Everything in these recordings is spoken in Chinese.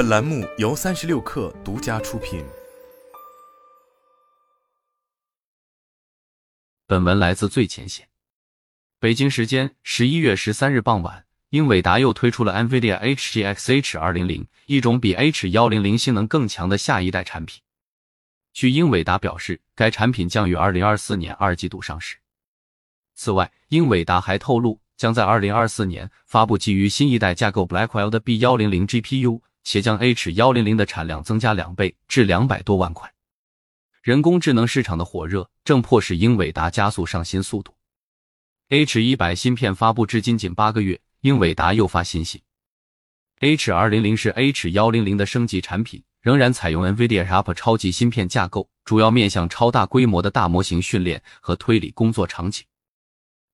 本栏目由三十六氪独家出品。本文来自最前线。北京时间十一月十三日傍晚，英伟达又推出了 NVIDIA HGX H200，一种比 H100 性能更强的下一代产品。据英伟达表示，该产品将于二零二四年二季度上市。此外，英伟达还透露，将在二零二四年发布基于新一代架构 Blackwell 的 B 幺零零 GPU，且将 H 幺零零的产量增加两倍至两百多万块。人工智能市场的火热正迫使英伟达加速上新速度。H 一百芯片发布至今仅八个月，英伟达又发新息。H 二零零是 H 幺零零的升级产品。仍然采用 NVIDIA RAP 超级芯片架构，主要面向超大规模的大模型训练和推理工作场景。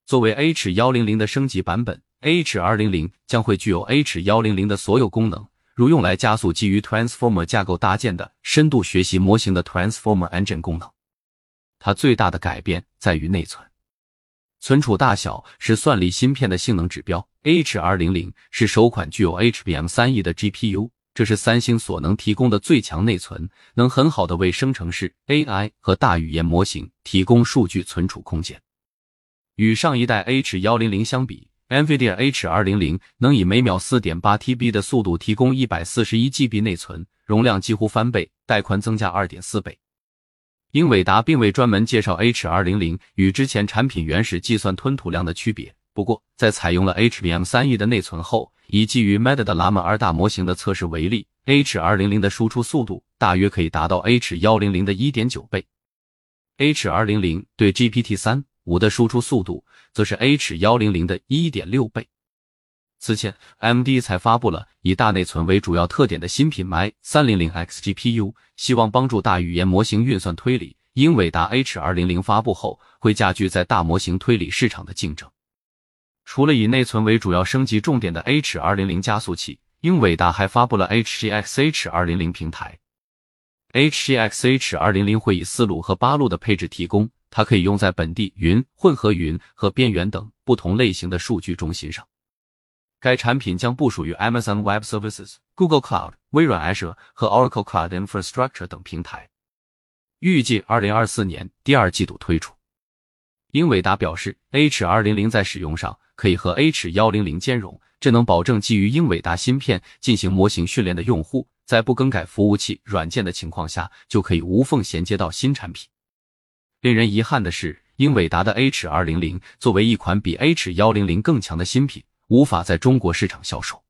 作为 H 幺零零的升级版本，H 二零零将会具有 H 幺零零的所有功能，如用来加速基于 Transformer 架构搭建的深度学习模型的 Transformer Engine 功能。它最大的改变在于内存，存储大小是算力芯片的性能指标。H 二零零是首款具有 HBM 三 E 的 GPU。这是三星所能提供的最强内存，能很好的为生成式 AI 和大语言模型提供数据存储空间。与上一代 H 幺零零相比，NVIDIA H 二零零能以每秒四点八 TB 的速度提供一百四十一 GB 内存，容量几乎翻倍，带宽增加二点四倍。英伟达并未专门介绍 H 二零零与之前产品原始计算吞吐量的区别。不过，在采用了 HBM 三 E 的内存后，以基于 Meta 的 Llama 二大模型的测试为例，H 二零零的输出速度大约可以达到 H 幺零零的一点九倍，H 二零零对 GPT 三五的输出速度则是 H 幺零零的一点六倍。此前，M D 才发布了以大内存为主要特点的新品 My 三零零 X GPU，希望帮助大语言模型运算推理。英伟达 H 二零零发布后，会加剧在大模型推理市场的竞争。除了以内存为主要升级重点的 H 二零零加速器，英伟达还发布了 HGX H 二零零平台。HGX H 二零零会以四路和八路的配置提供，它可以用在本地云、混合云和边缘等不同类型的数据中心上。该产品将部署于 Amazon Web Services、Google Cloud、微软 Azure 和 Oracle Cloud Infrastructure 等平台，预计二零二四年第二季度推出。英伟达表示，H 二零零在使用上。可以和 H 幺零零兼容，这能保证基于英伟达芯片进行模型训练的用户，在不更改服务器软件的情况下，就可以无缝衔接到新产品。令人遗憾的是，英伟达的 H 二零零作为一款比 H 幺零零更强的新品，无法在中国市场销售。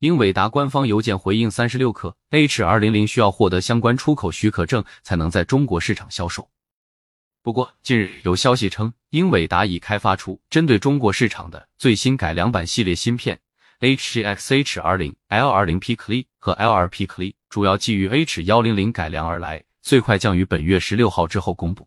英伟达官方邮件回应三十六氪，H 二零零需要获得相关出口许可证才能在中国市场销售。不过，近日有消息称，英伟达已开发出针对中国市场的最新改良版系列芯片，HTX H20 L20PCLY 和 L 二 P Cle，主要基于 H100 改良而来，最快将于本月十六号之后公布。